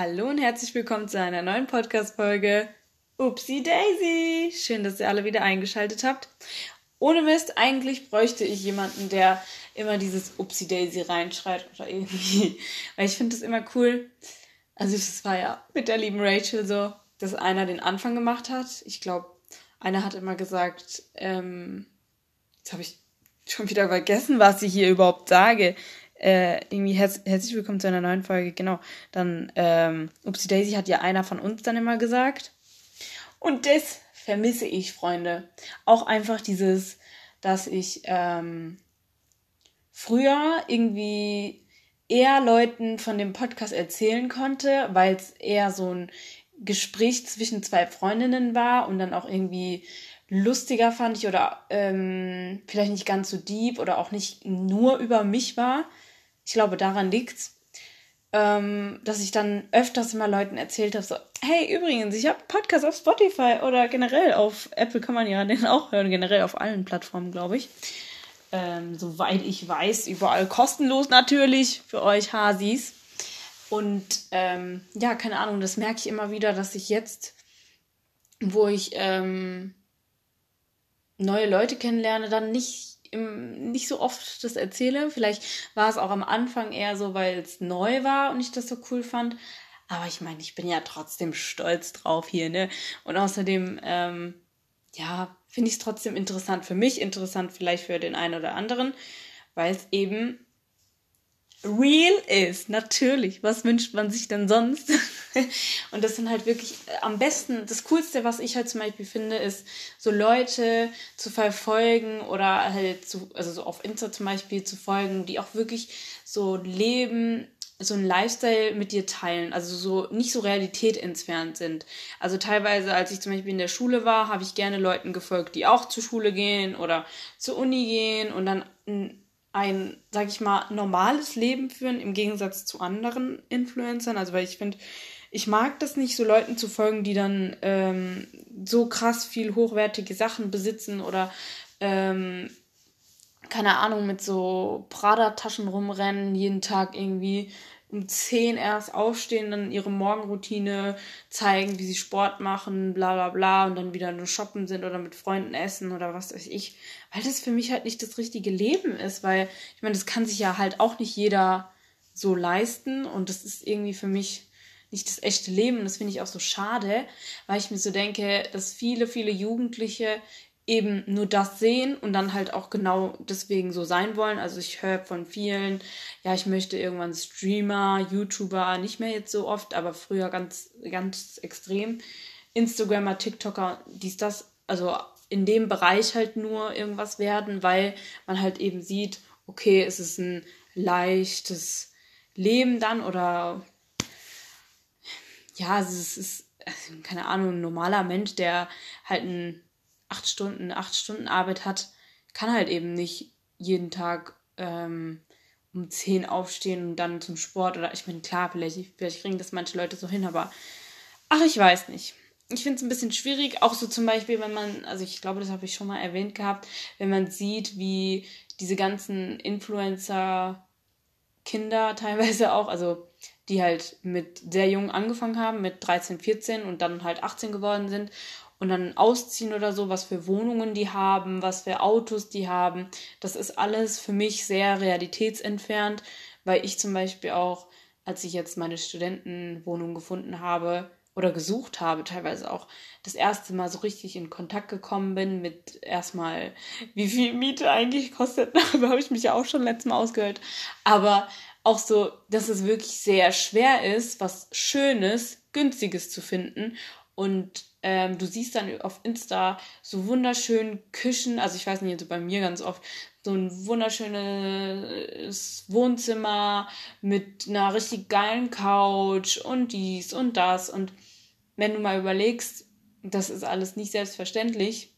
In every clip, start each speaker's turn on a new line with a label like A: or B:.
A: Hallo und herzlich willkommen zu einer neuen Podcast-Folge. Upsi Daisy! Schön, dass ihr alle wieder eingeschaltet habt. Ohne Mist, eigentlich bräuchte ich jemanden, der immer dieses Upsi Daisy reinschreit oder irgendwie. Weil ich finde das immer cool. Also, es war ja mit der lieben Rachel so, dass einer den Anfang gemacht hat. Ich glaube, einer hat immer gesagt, ähm, jetzt habe ich schon wieder vergessen, was ich hier überhaupt sage äh, irgendwie herz herzlich willkommen zu einer neuen Folge. Genau. Dann, ähm, Upsi Daisy hat ja einer von uns dann immer gesagt. Und das vermisse ich, Freunde. Auch einfach dieses, dass ich ähm, früher irgendwie eher Leuten von dem Podcast erzählen konnte, weil es eher so ein Gespräch zwischen zwei Freundinnen war und dann auch irgendwie lustiger fand ich oder ähm, vielleicht nicht ganz so deep oder auch nicht nur über mich war, ich glaube, daran liegt's, ähm, dass ich dann öfters mal Leuten erzählt habe, so, hey, übrigens, ich habe Podcast auf Spotify oder generell auf Apple kann man ja den auch hören, generell auf allen Plattformen, glaube ich. Ähm, soweit ich weiß, überall kostenlos natürlich für euch Hasis. Und ähm, ja, keine Ahnung, das merke ich immer wieder, dass ich jetzt, wo ich ähm, neue Leute kennenlerne, dann nicht nicht so oft das erzähle. Vielleicht war es auch am Anfang eher so, weil es neu war und ich das so cool fand. Aber ich meine, ich bin ja trotzdem stolz drauf hier, ne? Und außerdem, ähm, ja, finde ich es trotzdem interessant für mich, interessant vielleicht für den einen oder anderen, weil es eben real ist. Natürlich. Was wünscht man sich denn sonst? und das sind halt wirklich äh, am besten, das Coolste, was ich halt zum Beispiel finde, ist, so Leute zu verfolgen oder halt zu, also so auf Insta zum Beispiel zu folgen, die auch wirklich so leben, so ein Lifestyle mit dir teilen, also so nicht so Realität entfernt sind. Also teilweise, als ich zum Beispiel in der Schule war, habe ich gerne Leuten gefolgt, die auch zur Schule gehen oder zur Uni gehen und dann ein, sag ich mal, normales Leben führen im Gegensatz zu anderen Influencern. Also weil ich finde, ich mag das nicht, so Leuten zu folgen, die dann ähm, so krass viel hochwertige Sachen besitzen oder ähm, keine Ahnung, mit so Prada-Taschen rumrennen, jeden Tag irgendwie um 10 erst aufstehen, dann ihre Morgenroutine zeigen, wie sie Sport machen, bla bla bla und dann wieder nur shoppen sind oder mit Freunden essen oder was weiß ich. Weil das für mich halt nicht das richtige Leben ist, weil ich meine, das kann sich ja halt auch nicht jeder so leisten und das ist irgendwie für mich nicht das echte Leben. Das finde ich auch so schade, weil ich mir so denke, dass viele, viele Jugendliche eben nur das sehen und dann halt auch genau deswegen so sein wollen. Also ich höre von vielen, ja, ich möchte irgendwann Streamer, YouTuber, nicht mehr jetzt so oft, aber früher ganz, ganz extrem. Instagrammer, TikToker, dies, das, also in dem Bereich halt nur irgendwas werden, weil man halt eben sieht, okay, es ist ein leichtes Leben dann oder ja, es ist, keine Ahnung, ein normaler Mensch, der halt ein acht Stunden, acht Stunden Arbeit hat, kann halt eben nicht jeden Tag ähm, um zehn aufstehen und dann zum Sport oder ich meine, klar, vielleicht, vielleicht kriegen das manche Leute so hin, aber ach, ich weiß nicht. Ich finde es ein bisschen schwierig, auch so zum Beispiel, wenn man, also ich glaube, das habe ich schon mal erwähnt gehabt, wenn man sieht, wie diese ganzen Influencer Kinder teilweise auch, also die halt mit sehr jung angefangen haben, mit 13, 14 und dann halt 18 geworden sind und dann ausziehen oder so, was für Wohnungen die haben, was für Autos die haben. Das ist alles für mich sehr realitätsentfernt, weil ich zum Beispiel auch, als ich jetzt meine Studentenwohnung gefunden habe oder gesucht habe, teilweise auch das erste Mal so richtig in Kontakt gekommen bin mit erstmal, wie viel Miete eigentlich kostet. Darüber habe ich mich ja auch schon letztes Mal ausgehört. Aber auch so, dass es wirklich sehr schwer ist, was Schönes, Günstiges zu finden. Und ähm, du siehst dann auf Insta so wunderschöne Küchen, also ich weiß nicht, also bei mir ganz oft, so ein wunderschönes Wohnzimmer mit einer richtig geilen Couch und dies und das. Und wenn du mal überlegst, das ist alles nicht selbstverständlich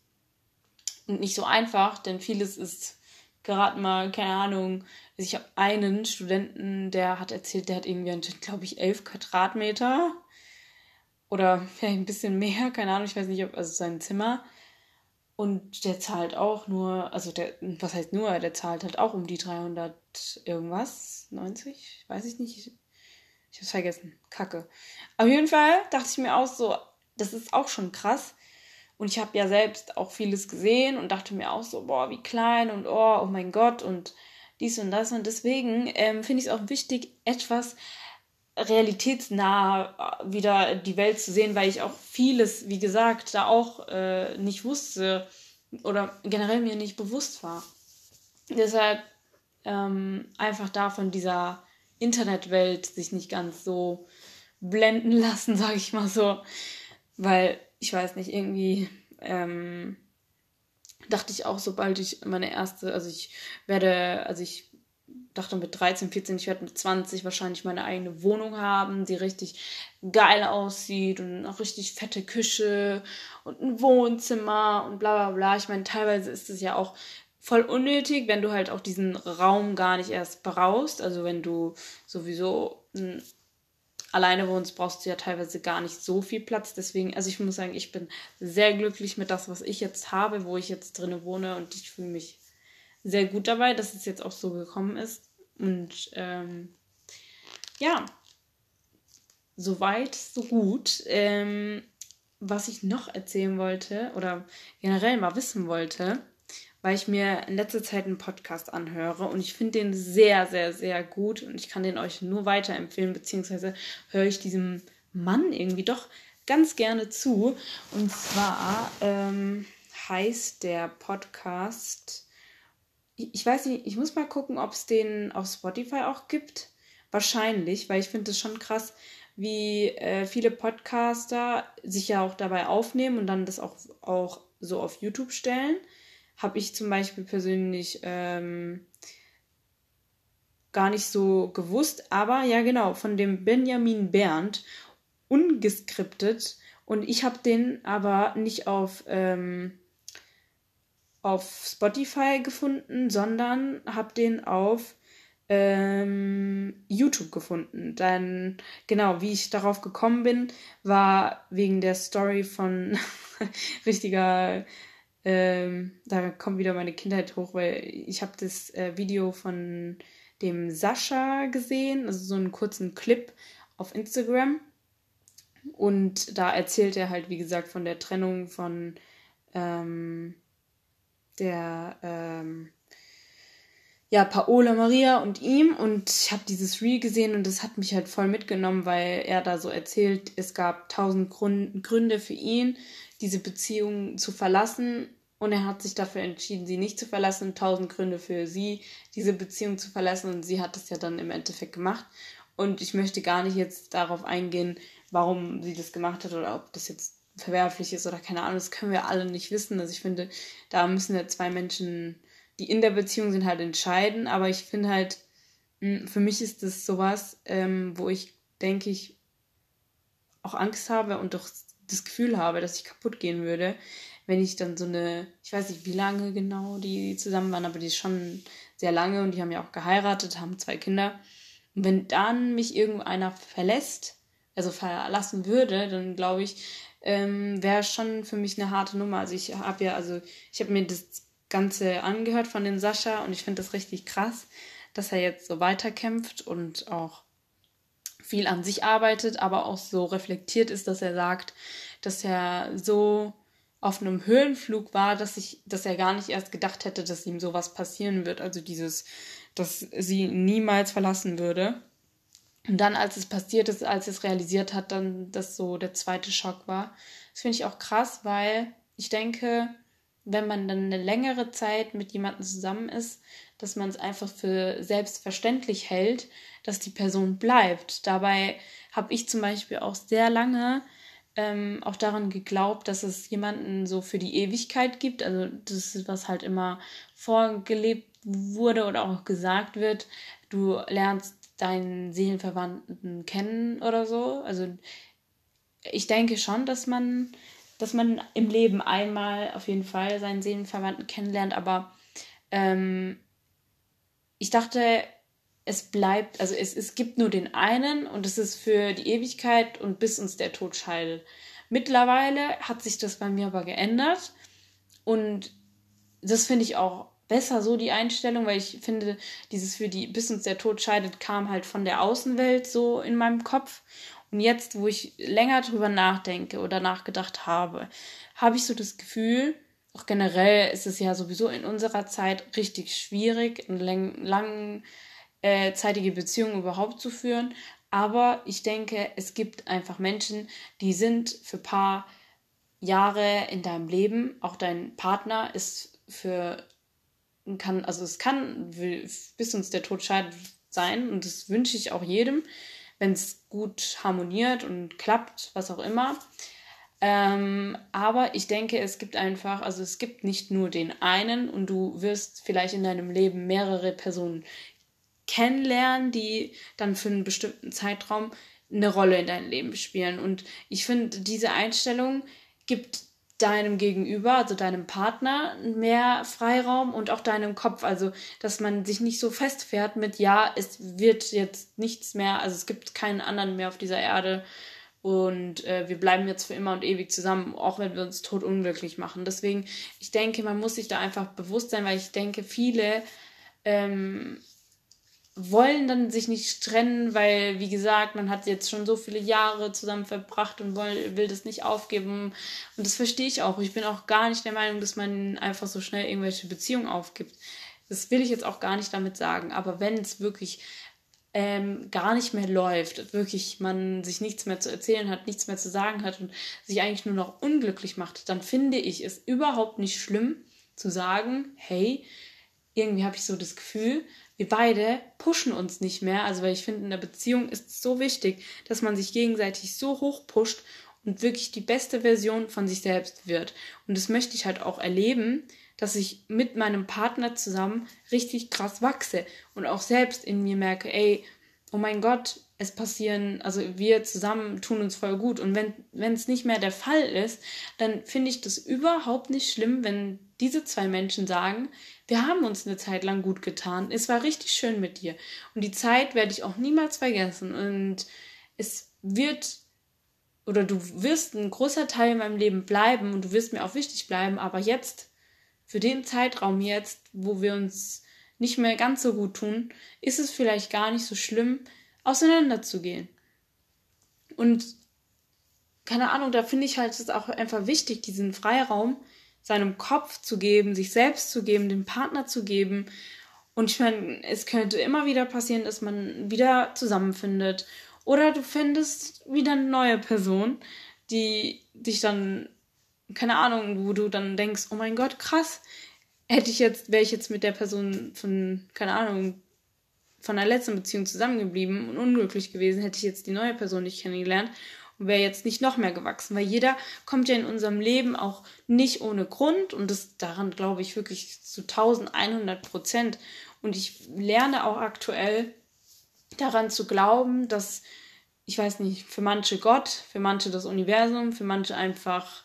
A: und nicht so einfach, denn vieles ist gerade mal, keine Ahnung, also ich habe einen Studenten, der hat erzählt, der hat irgendwie, glaube ich, elf Quadratmeter oder vielleicht ein bisschen mehr, keine Ahnung, ich weiß nicht, ob, also sein Zimmer. Und der zahlt auch nur, also der, was heißt nur, der zahlt halt auch um die 300 irgendwas, 90, weiß ich nicht. Ich hab's vergessen. Kacke. Auf jeden Fall dachte ich mir auch so, das ist auch schon krass. Und ich habe ja selbst auch vieles gesehen und dachte mir auch so, boah, wie klein und oh, oh mein Gott und dies und das. Und deswegen ähm, finde ich es auch wichtig, etwas realitätsnah äh, wieder die Welt zu sehen, weil ich auch vieles, wie gesagt, da auch äh, nicht wusste oder generell mir nicht bewusst war. Deshalb ähm, einfach da von dieser Internetwelt sich nicht ganz so blenden lassen, sage ich mal so. Weil, ich weiß nicht, irgendwie ähm, dachte ich auch, sobald ich meine erste, also ich werde, also ich dachte mit 13, 14, ich werde mit 20 wahrscheinlich meine eigene Wohnung haben, die richtig geil aussieht und auch richtig fette Küche und ein Wohnzimmer und bla bla bla. Ich meine, teilweise ist es ja auch voll unnötig, wenn du halt auch diesen Raum gar nicht erst brauchst. Also wenn du sowieso hm, alleine wohnst, brauchst du ja teilweise gar nicht so viel Platz. Deswegen, also ich muss sagen, ich bin sehr glücklich mit das, was ich jetzt habe, wo ich jetzt drinne wohne und ich fühle mich sehr gut dabei, dass es jetzt auch so gekommen ist. Und ähm, ja, soweit, so gut. Ähm, was ich noch erzählen wollte oder generell mal wissen wollte, weil ich mir in letzter Zeit einen Podcast anhöre und ich finde den sehr, sehr, sehr gut und ich kann den euch nur weiterempfehlen, beziehungsweise höre ich diesem Mann irgendwie doch ganz gerne zu. Und zwar ähm, heißt der Podcast, ich weiß nicht, ich muss mal gucken, ob es den auf Spotify auch gibt. Wahrscheinlich, weil ich finde es schon krass, wie äh, viele Podcaster sich ja auch dabei aufnehmen und dann das auch, auch so auf YouTube stellen habe ich zum Beispiel persönlich ähm, gar nicht so gewusst. Aber ja, genau, von dem Benjamin Berndt, ungeskriptet. Und ich habe den aber nicht auf, ähm, auf Spotify gefunden, sondern habe den auf ähm, YouTube gefunden. Dann, genau, wie ich darauf gekommen bin, war wegen der Story von richtiger ähm, da kommt wieder meine Kindheit hoch, weil ich habe das äh, Video von dem Sascha gesehen, also so einen kurzen Clip auf Instagram. Und da erzählt er halt, wie gesagt, von der Trennung von ähm, der ähm, ja, Paola Maria und ihm. Und ich habe dieses Reel gesehen und das hat mich halt voll mitgenommen, weil er da so erzählt, es gab tausend Gründe für ihn, diese Beziehung zu verlassen und er hat sich dafür entschieden, sie nicht zu verlassen. Tausend Gründe für sie, diese Beziehung zu verlassen und sie hat das ja dann im Endeffekt gemacht. Und ich möchte gar nicht jetzt darauf eingehen, warum sie das gemacht hat oder ob das jetzt verwerflich ist oder keine Ahnung, das können wir alle nicht wissen. Also ich finde, da müssen ja zwei Menschen, die in der Beziehung sind, halt entscheiden. Aber ich finde halt, hm, für mich ist das sowas, ähm, wo ich denke ich auch Angst habe und doch das Gefühl habe, dass ich kaputt gehen würde, wenn ich dann so eine, ich weiß nicht, wie lange genau die zusammen waren, aber die ist schon sehr lange und die haben ja auch geheiratet, haben zwei Kinder. Und wenn dann mich irgendeiner verlässt, also verlassen würde, dann glaube ich, ähm, wäre schon für mich eine harte Nummer. Also ich habe ja, also ich habe mir das Ganze angehört von den Sascha und ich finde das richtig krass, dass er jetzt so weiterkämpft und auch viel an sich arbeitet, aber auch so reflektiert ist, dass er sagt, dass er so auf einem Höhenflug war, dass ich, dass er gar nicht erst gedacht hätte, dass ihm sowas passieren wird. Also dieses, dass sie niemals verlassen würde. Und dann, als es passiert ist, als es realisiert hat, dann das so der zweite Schock war. Das finde ich auch krass, weil ich denke, wenn man dann eine längere Zeit mit jemandem zusammen ist, dass man es einfach für selbstverständlich hält, dass die Person bleibt. Dabei habe ich zum Beispiel auch sehr lange ähm, auch daran geglaubt, dass es jemanden so für die Ewigkeit gibt. Also das ist, was halt immer vorgelebt wurde oder auch gesagt wird. Du lernst deinen Seelenverwandten kennen oder so. Also ich denke schon, dass man, dass man im Leben einmal auf jeden Fall seinen Seelenverwandten kennenlernt, aber ähm, ich dachte, es bleibt, also es, es gibt nur den einen und es ist für die Ewigkeit und bis uns der Tod scheidet. Mittlerweile hat sich das bei mir aber geändert und das finde ich auch besser so die Einstellung, weil ich finde, dieses für die, bis uns der Tod scheidet, kam halt von der Außenwelt so in meinem Kopf. Und jetzt, wo ich länger drüber nachdenke oder nachgedacht habe, habe ich so das Gefühl, auch generell ist es ja sowieso in unserer Zeit richtig schwierig, eine lang, langzeitige Beziehung überhaupt zu führen. Aber ich denke, es gibt einfach Menschen, die sind für ein paar Jahre in deinem Leben, auch dein Partner ist für, kann, also es kann bis uns der Tod scheidet sein und das wünsche ich auch jedem, wenn es gut harmoniert und klappt, was auch immer. Ähm, aber ich denke, es gibt einfach, also es gibt nicht nur den einen und du wirst vielleicht in deinem Leben mehrere Personen kennenlernen, die dann für einen bestimmten Zeitraum eine Rolle in deinem Leben spielen. Und ich finde, diese Einstellung gibt deinem Gegenüber, also deinem Partner, mehr Freiraum und auch deinem Kopf. Also, dass man sich nicht so festfährt mit, ja, es wird jetzt nichts mehr, also es gibt keinen anderen mehr auf dieser Erde und äh, wir bleiben jetzt für immer und ewig zusammen, auch wenn wir uns tot unglücklich machen. Deswegen, ich denke, man muss sich da einfach bewusst sein, weil ich denke, viele ähm, wollen dann sich nicht trennen, weil, wie gesagt, man hat jetzt schon so viele Jahre zusammen verbracht und will, will das nicht aufgeben. Und das verstehe ich auch. Ich bin auch gar nicht der Meinung, dass man einfach so schnell irgendwelche Beziehungen aufgibt. Das will ich jetzt auch gar nicht damit sagen. Aber wenn es wirklich ähm, gar nicht mehr läuft, wirklich man sich nichts mehr zu erzählen hat, nichts mehr zu sagen hat und sich eigentlich nur noch unglücklich macht, dann finde ich es überhaupt nicht schlimm zu sagen, hey, irgendwie habe ich so das Gefühl, wir beide pushen uns nicht mehr. Also, weil ich finde, in der Beziehung ist es so wichtig, dass man sich gegenseitig so hoch pusht und wirklich die beste Version von sich selbst wird. Und das möchte ich halt auch erleben, dass ich mit meinem Partner zusammen richtig krass wachse und auch selbst in mir merke, ey, oh mein Gott, es passieren, also wir zusammen tun uns voll gut. Und wenn es nicht mehr der Fall ist, dann finde ich das überhaupt nicht schlimm, wenn diese zwei Menschen sagen, wir haben uns eine Zeit lang gut getan. Es war richtig schön mit dir. Und die Zeit werde ich auch niemals vergessen. Und es wird, oder du wirst ein großer Teil in meinem Leben bleiben und du wirst mir auch wichtig bleiben. Aber jetzt, für den Zeitraum jetzt, wo wir uns nicht mehr ganz so gut tun, ist es vielleicht gar nicht so schlimm, auseinanderzugehen. Und keine Ahnung, da finde ich halt es auch einfach wichtig, diesen Freiraum, seinem Kopf zu geben, sich selbst zu geben, dem Partner zu geben. Und ich meine, es könnte immer wieder passieren, dass man wieder zusammenfindet. Oder du findest wieder eine neue Person, die dich dann, keine Ahnung, wo du dann denkst, oh mein Gott, krass, hätte ich jetzt, wäre ich jetzt mit der Person von, keine Ahnung, von der letzten Beziehung zusammengeblieben und unglücklich gewesen, hätte ich jetzt die neue Person nicht kennengelernt und wäre jetzt nicht noch mehr gewachsen, weil jeder kommt ja in unserem Leben auch nicht ohne Grund und das daran glaube ich wirklich zu 1100 Prozent. Und ich lerne auch aktuell daran zu glauben, dass, ich weiß nicht, für manche Gott, für manche das Universum, für manche einfach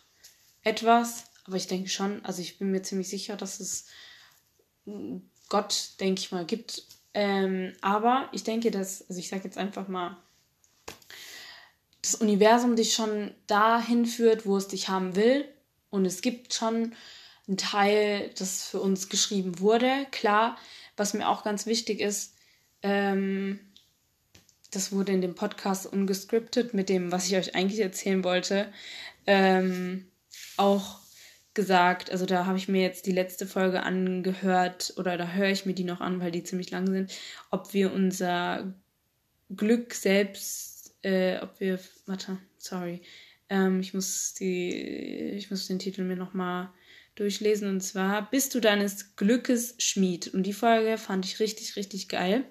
A: etwas, aber ich denke schon, also ich bin mir ziemlich sicher, dass es Gott, denke ich mal, gibt. Ähm, aber ich denke, dass, also ich sage jetzt einfach mal, das Universum dich schon dahin führt, wo es dich haben will. Und es gibt schon einen Teil, das für uns geschrieben wurde. Klar, was mir auch ganz wichtig ist, ähm, das wurde in dem Podcast ungescriptet mit dem, was ich euch eigentlich erzählen wollte, ähm, auch gesagt. Also da habe ich mir jetzt die letzte Folge angehört oder da höre ich mir die noch an, weil die ziemlich lang sind, ob wir unser Glück selbst äh, ob wir, warte, sorry, ähm, ich muss die, ich muss den Titel mir nochmal durchlesen und zwar Bist du deines Glückes Schmied? Und die Folge fand ich richtig, richtig geil.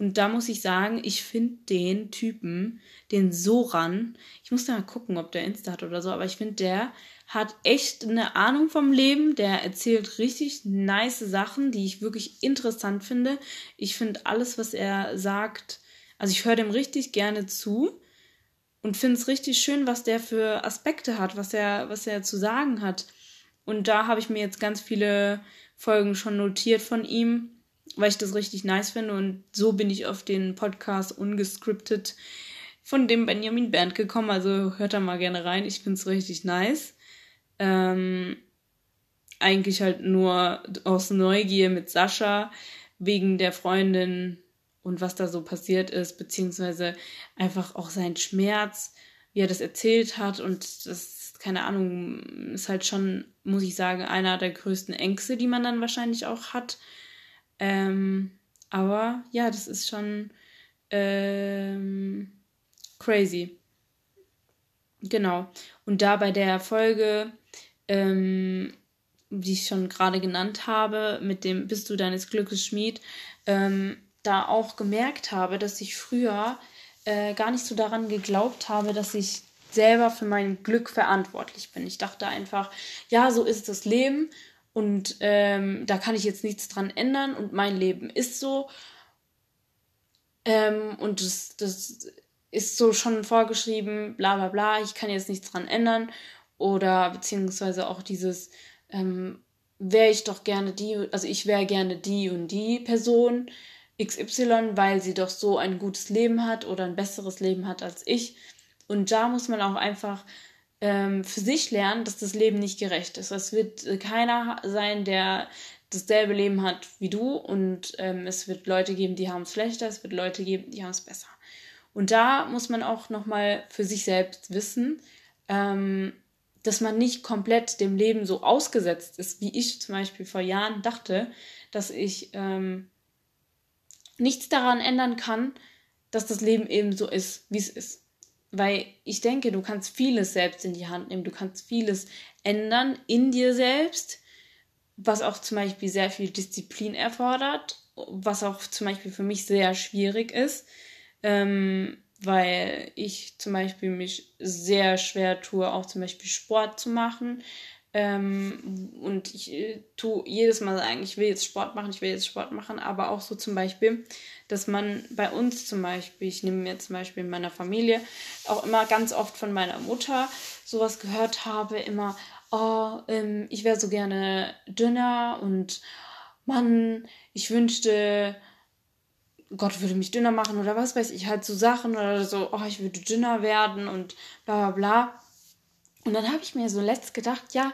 A: Und da muss ich sagen, ich finde den Typen, den Soran, ich muss mal gucken, ob der Insta hat oder so, aber ich finde, der hat echt eine Ahnung vom Leben, der erzählt richtig nice Sachen, die ich wirklich interessant finde. Ich finde alles, was er sagt, also ich höre dem richtig gerne zu und finde es richtig schön, was der für Aspekte hat, was er, was er zu sagen hat. Und da habe ich mir jetzt ganz viele Folgen schon notiert von ihm, weil ich das richtig nice finde. Und so bin ich auf den Podcast ungescriptet von dem Benjamin Band gekommen. Also hört da mal gerne rein. Ich finde es richtig nice. Ähm, eigentlich halt nur aus Neugier mit Sascha wegen der Freundin und was da so passiert ist, beziehungsweise einfach auch sein Schmerz, wie er das erzählt hat und das, keine Ahnung, ist halt schon, muss ich sagen, einer der größten Ängste, die man dann wahrscheinlich auch hat. Ähm, aber ja, das ist schon ähm, crazy. Genau. Und da bei der Folge, ähm, die ich schon gerade genannt habe, mit dem Bist du deines Glückes Schmied, ähm, da auch gemerkt habe, dass ich früher äh, gar nicht so daran geglaubt habe, dass ich selber für mein Glück verantwortlich bin. Ich dachte einfach, ja, so ist das Leben und ähm, da kann ich jetzt nichts dran ändern und mein Leben ist so. Ähm, und das, das ist so schon vorgeschrieben, bla bla bla, ich kann jetzt nichts dran ändern. Oder beziehungsweise auch dieses, ähm, wäre ich doch gerne die, also ich wäre gerne die und die Person XY, weil sie doch so ein gutes Leben hat oder ein besseres Leben hat als ich. Und da muss man auch einfach ähm, für sich lernen, dass das Leben nicht gerecht ist. Es wird keiner sein, der dasselbe Leben hat wie du und ähm, es wird Leute geben, die haben es schlechter, es wird Leute geben, die haben es besser. Und da muss man auch nochmal für sich selbst wissen, ähm, dass man nicht komplett dem Leben so ausgesetzt ist, wie ich zum Beispiel vor Jahren dachte, dass ich ähm, nichts daran ändern kann, dass das Leben eben so ist, wie es ist. Weil ich denke, du kannst vieles selbst in die Hand nehmen, du kannst vieles ändern in dir selbst, was auch zum Beispiel sehr viel Disziplin erfordert, was auch zum Beispiel für mich sehr schwierig ist, ähm, weil ich zum Beispiel mich sehr schwer tue, auch zum Beispiel Sport zu machen. Ähm, und ich äh, tue jedes Mal sagen, ich will jetzt Sport machen, ich will jetzt Sport machen, aber auch so zum Beispiel, dass man bei uns zum Beispiel, ich nehme mir zum Beispiel in meiner Familie auch immer ganz oft von meiner Mutter sowas gehört habe, immer, oh, ähm, ich wäre so gerne dünner und Mann, ich wünschte, Gott würde mich dünner machen oder was weiß ich, halt so Sachen oder so, oh, ich würde dünner werden und bla bla bla. Und dann habe ich mir so letzt gedacht, ja,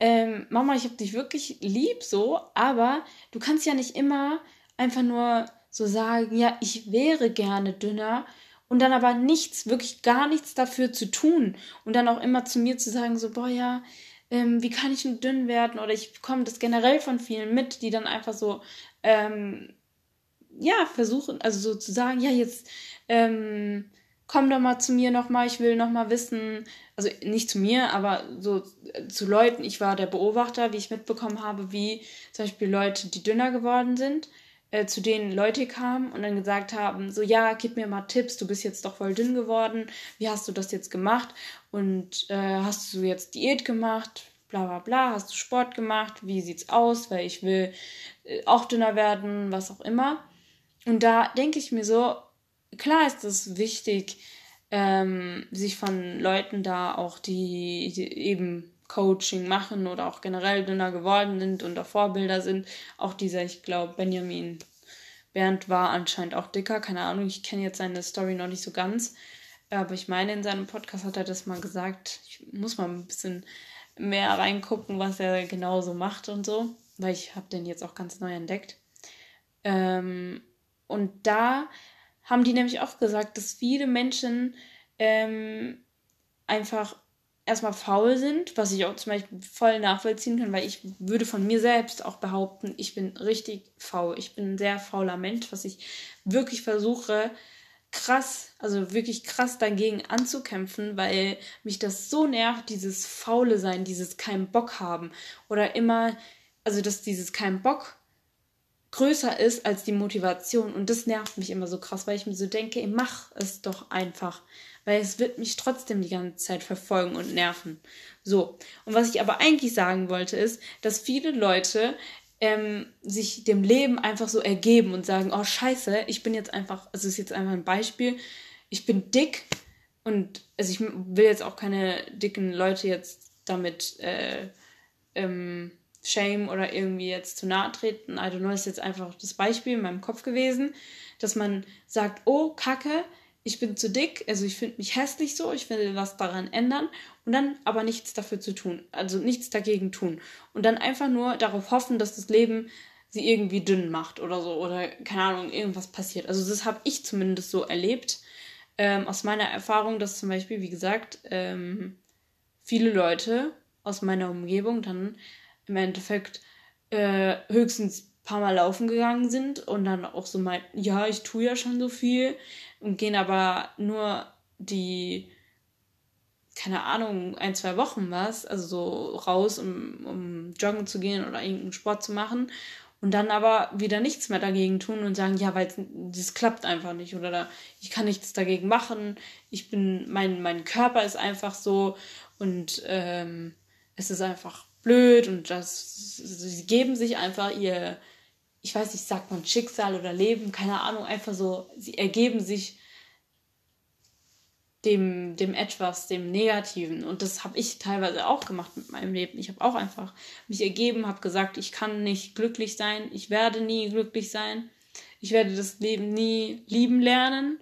A: ähm, Mama, ich habe dich wirklich lieb so, aber du kannst ja nicht immer einfach nur so sagen, ja, ich wäre gerne dünner und dann aber nichts, wirklich gar nichts dafür zu tun und dann auch immer zu mir zu sagen, so, boah, ja, ähm, wie kann ich nur dünn werden? Oder ich bekomme das generell von vielen mit, die dann einfach so, ähm, ja, versuchen, also so zu sagen, ja, jetzt, ähm, komm doch mal zu mir nochmal, ich will nochmal wissen, also nicht zu mir, aber so äh, zu Leuten, ich war der Beobachter, wie ich mitbekommen habe, wie zum Beispiel Leute, die dünner geworden sind, äh, zu denen Leute kamen und dann gesagt haben, so ja, gib mir mal Tipps, du bist jetzt doch voll dünn geworden, wie hast du das jetzt gemacht? Und äh, hast du jetzt Diät gemacht, bla bla bla, hast du Sport gemacht, wie sieht's aus, weil ich will äh, auch dünner werden, was auch immer. Und da denke ich mir so, klar ist es wichtig, ähm, sich von Leuten da auch, die, die, eben Coaching machen oder auch generell dünner geworden sind und auch Vorbilder sind. Auch dieser, ich glaube, Benjamin Bernd war anscheinend auch dicker. Keine Ahnung, ich kenne jetzt seine Story noch nicht so ganz. Aber ich meine, in seinem Podcast hat er das mal gesagt. Ich muss mal ein bisschen mehr reingucken, was er genau so macht und so, weil ich habe den jetzt auch ganz neu entdeckt. Ähm, und da haben die nämlich auch gesagt, dass viele Menschen ähm, einfach erstmal faul sind, was ich auch zum Beispiel voll nachvollziehen kann, weil ich würde von mir selbst auch behaupten, ich bin richtig faul. Ich bin ein sehr fauler Mensch, was ich wirklich versuche, krass, also wirklich krass dagegen anzukämpfen, weil mich das so nervt, dieses faule sein, dieses kein Bock haben oder immer, also dass dieses kein Bock größer ist als die Motivation. Und das nervt mich immer so krass, weil ich mir so denke, ey, mach es doch einfach. Weil es wird mich trotzdem die ganze Zeit verfolgen und nerven. So. Und was ich aber eigentlich sagen wollte, ist, dass viele Leute ähm, sich dem Leben einfach so ergeben und sagen, oh scheiße, ich bin jetzt einfach, also ist jetzt einfach ein Beispiel, ich bin dick und also ich will jetzt auch keine dicken Leute jetzt damit äh, ähm, Shame oder irgendwie jetzt zu nahe treten. I don't know, ist jetzt einfach das Beispiel in meinem Kopf gewesen, dass man sagt, oh, Kacke, ich bin zu dick, also ich finde mich hässlich so, ich will was daran ändern und dann aber nichts dafür zu tun, also nichts dagegen tun und dann einfach nur darauf hoffen, dass das Leben sie irgendwie dünn macht oder so oder keine Ahnung, irgendwas passiert. Also das habe ich zumindest so erlebt ähm, aus meiner Erfahrung, dass zum Beispiel, wie gesagt, ähm, viele Leute aus meiner Umgebung dann im Endeffekt äh, höchstens ein paar Mal laufen gegangen sind und dann auch so meinten, ja, ich tue ja schon so viel und gehen aber nur die, keine Ahnung, ein, zwei Wochen was, also so raus, um, um joggen zu gehen oder irgendeinen Sport zu machen und dann aber wieder nichts mehr dagegen tun und sagen, ja, weil das klappt einfach nicht oder da, ich kann nichts dagegen machen, ich bin, mein, mein Körper ist einfach so und ähm, es ist einfach blöd und das, sie geben sich einfach ihr, ich weiß nicht, sagt man Schicksal oder Leben, keine Ahnung, einfach so, sie ergeben sich dem, dem etwas, dem Negativen. Und das habe ich teilweise auch gemacht mit meinem Leben. Ich habe auch einfach mich ergeben, habe gesagt, ich kann nicht glücklich sein, ich werde nie glücklich sein, ich werde das Leben nie lieben lernen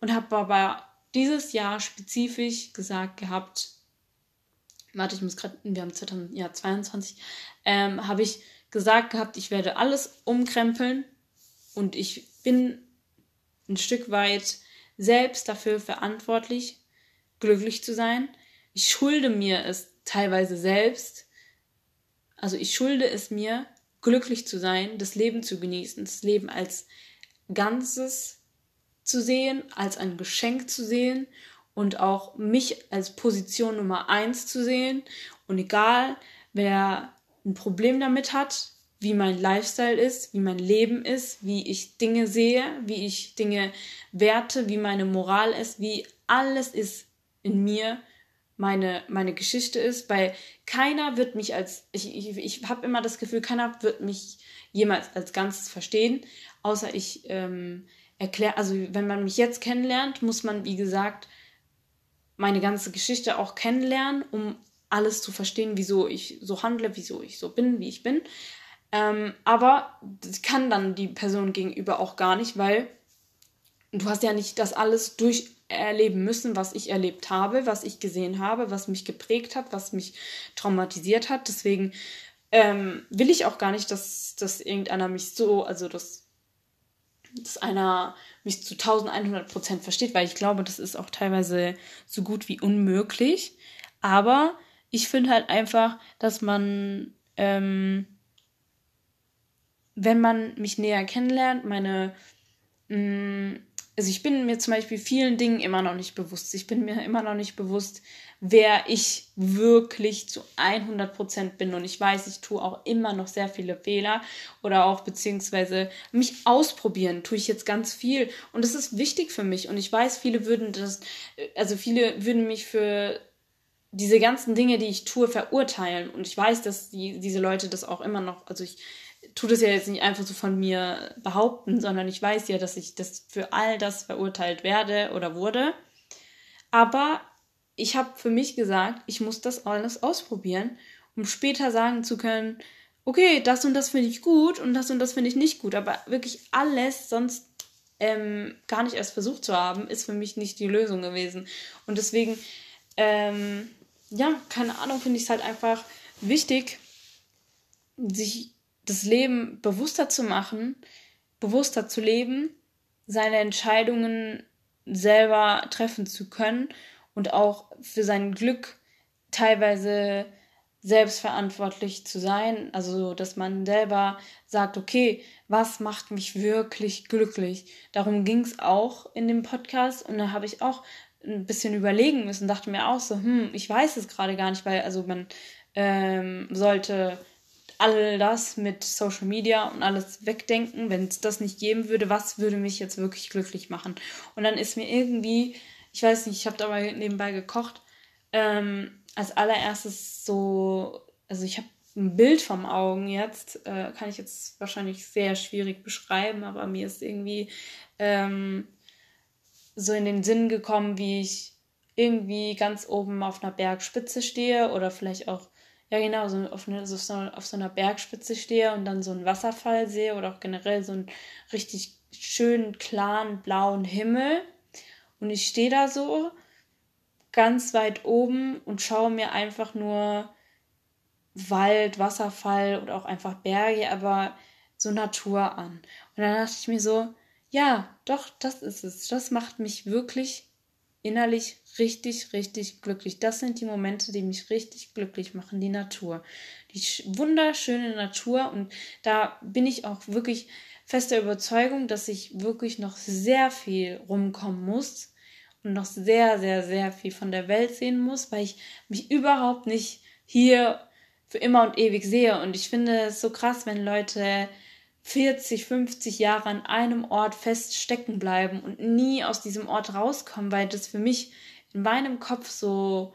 A: und habe aber dieses Jahr spezifisch gesagt gehabt, warte, ich muss gerade, wir haben 2022, ähm, habe ich gesagt gehabt, ich werde alles umkrempeln und ich bin ein Stück weit selbst dafür verantwortlich, glücklich zu sein. Ich schulde mir es teilweise selbst. Also ich schulde es mir, glücklich zu sein, das Leben zu genießen, das Leben als Ganzes zu sehen, als ein Geschenk zu sehen und auch mich als Position Nummer eins zu sehen. Und egal, wer ein Problem damit hat, wie mein Lifestyle ist, wie mein Leben ist, wie ich Dinge sehe, wie ich Dinge werte, wie meine Moral ist, wie alles ist in mir, meine, meine Geschichte ist, weil keiner wird mich als, ich, ich, ich habe immer das Gefühl, keiner wird mich jemals als Ganzes verstehen, außer ich ähm, erkläre, also wenn man mich jetzt kennenlernt, muss man, wie gesagt, meine ganze Geschichte auch kennenlernen, um alles zu verstehen, wieso ich so handle, wieso ich so bin, wie ich bin. Ähm, aber das kann dann die Person gegenüber auch gar nicht, weil du hast ja nicht das alles durcherleben müssen, was ich erlebt habe, was ich gesehen habe, was mich geprägt hat, was mich traumatisiert hat. Deswegen ähm, will ich auch gar nicht, dass, dass irgendeiner mich so, also dass, dass einer mich zu 1100 Prozent versteht, weil ich glaube, das ist auch teilweise so gut wie unmöglich. Aber ich finde halt einfach, dass man ähm, wenn man mich näher kennenlernt, meine, mh, mm, also ich bin mir zum Beispiel vielen Dingen immer noch nicht bewusst. Ich bin mir immer noch nicht bewusst, wer ich wirklich zu 100% bin. Und ich weiß, ich tue auch immer noch sehr viele Fehler oder auch beziehungsweise mich ausprobieren tue ich jetzt ganz viel. Und das ist wichtig für mich. Und ich weiß, viele würden das, also viele würden mich für diese ganzen Dinge, die ich tue, verurteilen. Und ich weiß, dass die, diese Leute das auch immer noch, also ich tut es ja jetzt nicht einfach so von mir behaupten, sondern ich weiß ja, dass ich das für all das verurteilt werde oder wurde. Aber ich habe für mich gesagt, ich muss das alles ausprobieren, um später sagen zu können, okay, das und das finde ich gut und das und das finde ich nicht gut. Aber wirklich alles sonst ähm, gar nicht erst versucht zu haben, ist für mich nicht die Lösung gewesen. Und deswegen, ähm, ja, keine Ahnung, finde ich es halt einfach wichtig, sich das Leben bewusster zu machen, bewusster zu leben, seine Entscheidungen selber treffen zu können und auch für sein Glück teilweise selbstverantwortlich zu sein, also dass man selber sagt, okay, was macht mich wirklich glücklich? Darum ging es auch in dem Podcast und da habe ich auch ein bisschen überlegen müssen, dachte mir auch so, hm, ich weiß es gerade gar nicht, weil also man ähm, sollte all das mit Social Media und alles wegdenken, wenn es das nicht geben würde, was würde mich jetzt wirklich glücklich machen? Und dann ist mir irgendwie, ich weiß nicht, ich habe dabei nebenbei gekocht, ähm, als allererstes so, also ich habe ein Bild vom Augen jetzt, äh, kann ich jetzt wahrscheinlich sehr schwierig beschreiben, aber mir ist irgendwie ähm, so in den Sinn gekommen, wie ich irgendwie ganz oben auf einer Bergspitze stehe oder vielleicht auch ja genau, so auf, eine, so auf so einer Bergspitze stehe und dann so einen Wasserfall sehe oder auch generell so einen richtig schönen, klaren, blauen Himmel Und ich stehe da so ganz weit oben und schaue mir einfach nur Wald, Wasserfall und auch einfach Berge, aber so Natur an. Und dann dachte ich mir so, ja, doch, das ist es. Das macht mich wirklich innerlich richtig, richtig glücklich. Das sind die Momente, die mich richtig glücklich machen, die Natur. Die wunderschöne Natur. Und da bin ich auch wirklich fester Überzeugung, dass ich wirklich noch sehr viel rumkommen muss und noch sehr, sehr, sehr viel von der Welt sehen muss, weil ich mich überhaupt nicht hier für immer und ewig sehe. Und ich finde es so krass, wenn Leute 40, 50 Jahre an einem Ort fest stecken bleiben und nie aus diesem Ort rauskommen, weil das für mich in meinem Kopf so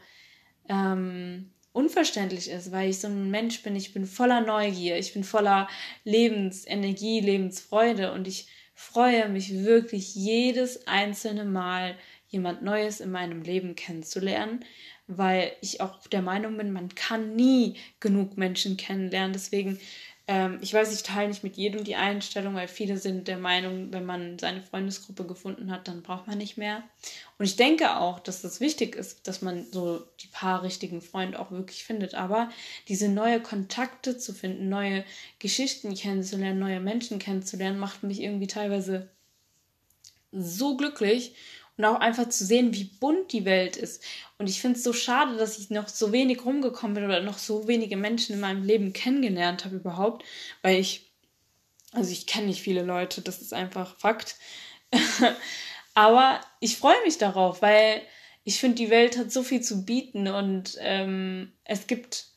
A: ähm, unverständlich ist, weil ich so ein Mensch bin, ich bin voller Neugier, ich bin voller Lebensenergie, Lebensfreude und ich freue mich wirklich jedes einzelne Mal, jemand Neues in meinem Leben kennenzulernen, weil ich auch der Meinung bin, man kann nie genug Menschen kennenlernen. Deswegen ähm, ich weiß, ich teile nicht mit jedem die Einstellung, weil viele sind der Meinung, wenn man seine Freundesgruppe gefunden hat, dann braucht man nicht mehr. Und ich denke auch, dass das wichtig ist, dass man so die paar richtigen Freunde auch wirklich findet. Aber diese neue Kontakte zu finden, neue Geschichten kennenzulernen, neue Menschen kennenzulernen, macht mich irgendwie teilweise so glücklich und auch einfach zu sehen, wie bunt die Welt ist. Und ich finde es so schade, dass ich noch so wenig rumgekommen bin oder noch so wenige Menschen in meinem Leben kennengelernt habe überhaupt, weil ich, also ich kenne nicht viele Leute, das ist einfach Fakt. Aber ich freue mich darauf, weil ich finde, die Welt hat so viel zu bieten und ähm, es gibt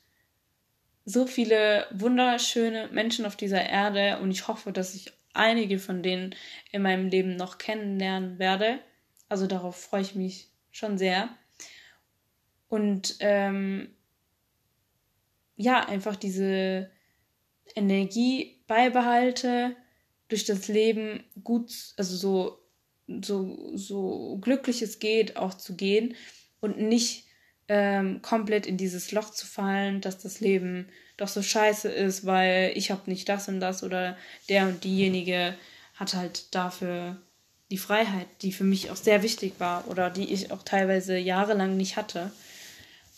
A: so viele wunderschöne Menschen auf dieser Erde und ich hoffe, dass ich einige von denen in meinem Leben noch kennenlernen werde. Also darauf freue ich mich schon sehr. Und ähm, ja, einfach diese Energie beibehalte, durch das Leben gut, also so, so, so glücklich es geht, auch zu gehen und nicht ähm, komplett in dieses Loch zu fallen, dass das Leben doch so scheiße ist, weil ich habe nicht das und das oder der und diejenige hat halt dafür die Freiheit, die für mich auch sehr wichtig war oder die ich auch teilweise jahrelang nicht hatte.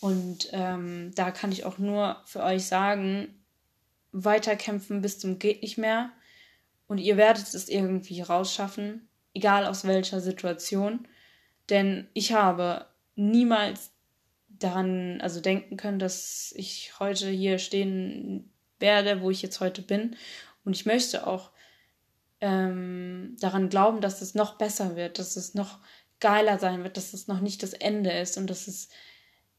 A: Und ähm, da kann ich auch nur für euch sagen, weiterkämpfen bis zum geht nicht mehr. Und ihr werdet es irgendwie rausschaffen, egal aus welcher Situation. Denn ich habe niemals daran, also denken können, dass ich heute hier stehen werde, wo ich jetzt heute bin. Und ich möchte auch ähm, daran glauben, dass es noch besser wird, dass es noch geiler sein wird, dass es noch nicht das Ende ist und dass es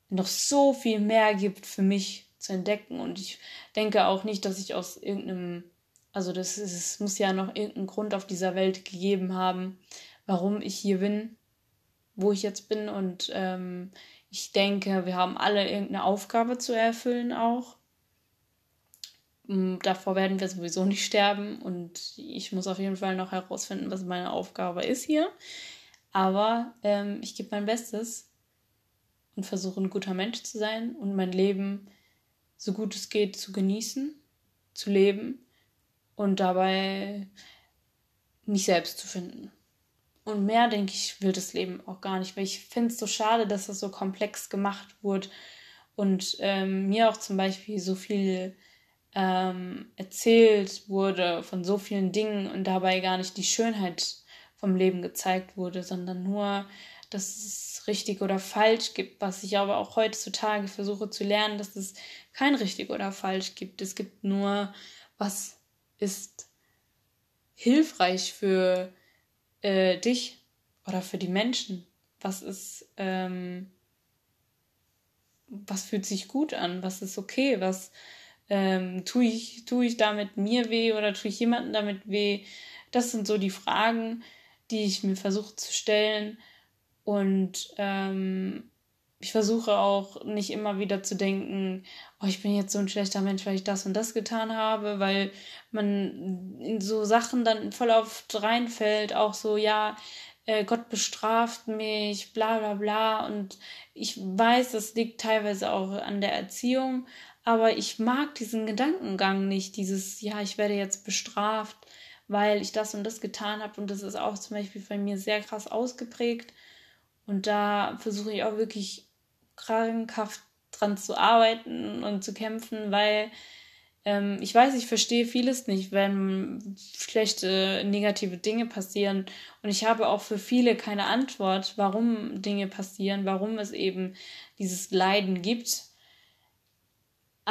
A: noch so viel mehr gibt für mich zu entdecken. Und ich denke auch nicht, dass ich aus irgendeinem, also das ist, es muss ja noch irgendeinen Grund auf dieser Welt gegeben haben, warum ich hier bin, wo ich jetzt bin. Und ähm, ich denke, wir haben alle irgendeine Aufgabe zu erfüllen auch. Davor werden wir sowieso nicht sterben und ich muss auf jeden Fall noch herausfinden, was meine Aufgabe ist hier. Aber ähm, ich gebe mein Bestes und versuche ein guter Mensch zu sein und mein Leben so gut es geht zu genießen, zu leben und dabei mich selbst zu finden. Und mehr, denke ich, will das Leben auch gar nicht, weil ich finde es so schade, dass das so komplex gemacht wurde und ähm, mir auch zum Beispiel so viel ähm, erzählt wurde von so vielen Dingen und dabei gar nicht die Schönheit vom Leben gezeigt wurde, sondern nur, dass es richtig oder falsch gibt, was ich aber auch heutzutage versuche zu lernen, dass es kein richtig oder falsch gibt. Es gibt nur, was ist hilfreich für äh, dich oder für die Menschen. Was ist, ähm, was fühlt sich gut an? Was ist okay? Was ähm, tue ich, tue ich damit mir weh oder tue ich jemandem damit weh? Das sind so die Fragen, die ich mir versuche zu stellen. Und ähm, ich versuche auch nicht immer wieder zu denken, oh, ich bin jetzt so ein schlechter Mensch, weil ich das und das getan habe, weil man in so Sachen dann voll oft reinfällt, auch so, ja, äh, Gott bestraft mich, bla bla bla. Und ich weiß, das liegt teilweise auch an der Erziehung, aber ich mag diesen Gedankengang nicht, dieses, ja, ich werde jetzt bestraft, weil ich das und das getan habe. Und das ist auch zum Beispiel bei mir sehr krass ausgeprägt. Und da versuche ich auch wirklich krankhaft dran zu arbeiten und zu kämpfen, weil ähm, ich weiß, ich verstehe vieles nicht, wenn schlechte, negative Dinge passieren. Und ich habe auch für viele keine Antwort, warum Dinge passieren, warum es eben dieses Leiden gibt.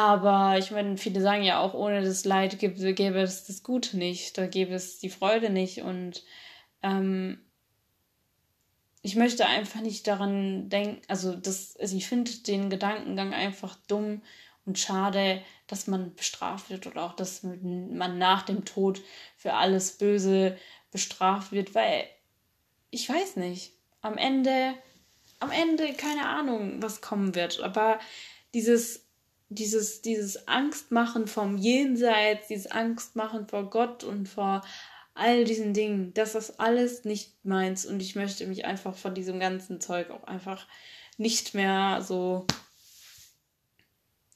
A: Aber ich meine, viele sagen ja auch, ohne das Leid gäbe, es das Gute nicht, da gäbe es die Freude nicht. Und ähm, ich möchte einfach nicht daran denken, also das, also ich finde den Gedankengang einfach dumm und schade, dass man bestraft wird oder auch, dass man nach dem Tod für alles Böse bestraft wird, weil ich weiß nicht, am Ende, am Ende keine Ahnung, was kommen wird, aber dieses dieses, dieses Angstmachen vom Jenseits, dieses Angstmachen vor Gott und vor all diesen Dingen, das ist alles nicht meins und ich möchte mich einfach von diesem ganzen Zeug auch einfach nicht mehr so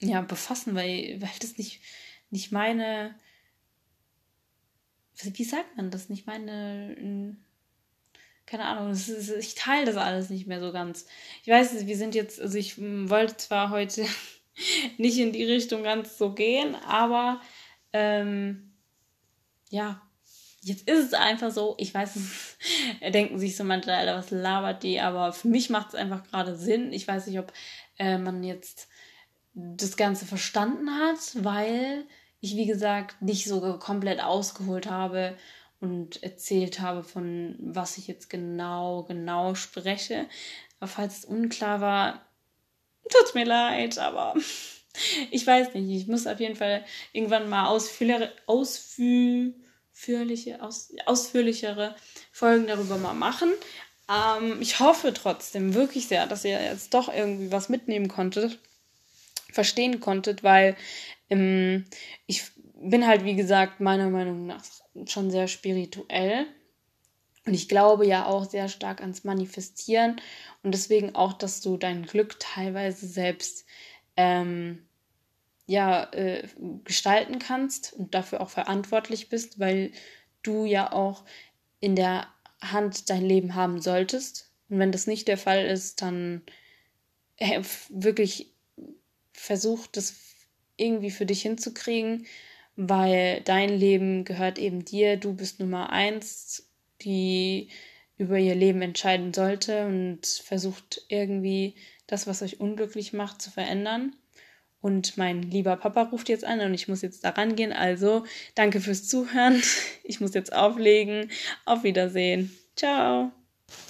A: ja, befassen, weil, weil das nicht, nicht meine, wie sagt man das, nicht meine, keine Ahnung, ist, ich teile das alles nicht mehr so ganz. Ich weiß, wir sind jetzt, also ich wollte zwar heute nicht in die Richtung ganz so gehen, aber ähm, ja, jetzt ist es einfach so, ich weiß, denken sich so manche, Alter, was labert die, aber für mich macht es einfach gerade Sinn. Ich weiß nicht, ob äh, man jetzt das Ganze verstanden hat, weil ich, wie gesagt, nicht so komplett ausgeholt habe und erzählt habe, von was ich jetzt genau, genau spreche. Aber falls es unklar war, tut's mir leid, aber ich weiß nicht. Ich muss auf jeden Fall irgendwann mal ausführlichere, ausführliche, aus, ausführlichere Folgen darüber mal machen. Ähm, ich hoffe trotzdem wirklich sehr, dass ihr jetzt doch irgendwie was mitnehmen konntet verstehen konntet, weil ähm, ich bin halt, wie gesagt, meiner Meinung nach schon sehr spirituell. Und ich glaube ja auch sehr stark ans Manifestieren und deswegen auch, dass du dein Glück teilweise selbst ähm, ja, äh, gestalten kannst und dafür auch verantwortlich bist, weil du ja auch in der Hand dein Leben haben solltest. Und wenn das nicht der Fall ist, dann äh, wirklich versuch das irgendwie für dich hinzukriegen, weil dein Leben gehört eben dir. Du bist Nummer eins, die über ihr Leben entscheiden sollte und versucht irgendwie das, was euch unglücklich macht, zu verändern. Und mein lieber Papa ruft jetzt an und ich muss jetzt da rangehen. Also danke fürs Zuhören. Ich muss jetzt auflegen. Auf Wiedersehen. Ciao.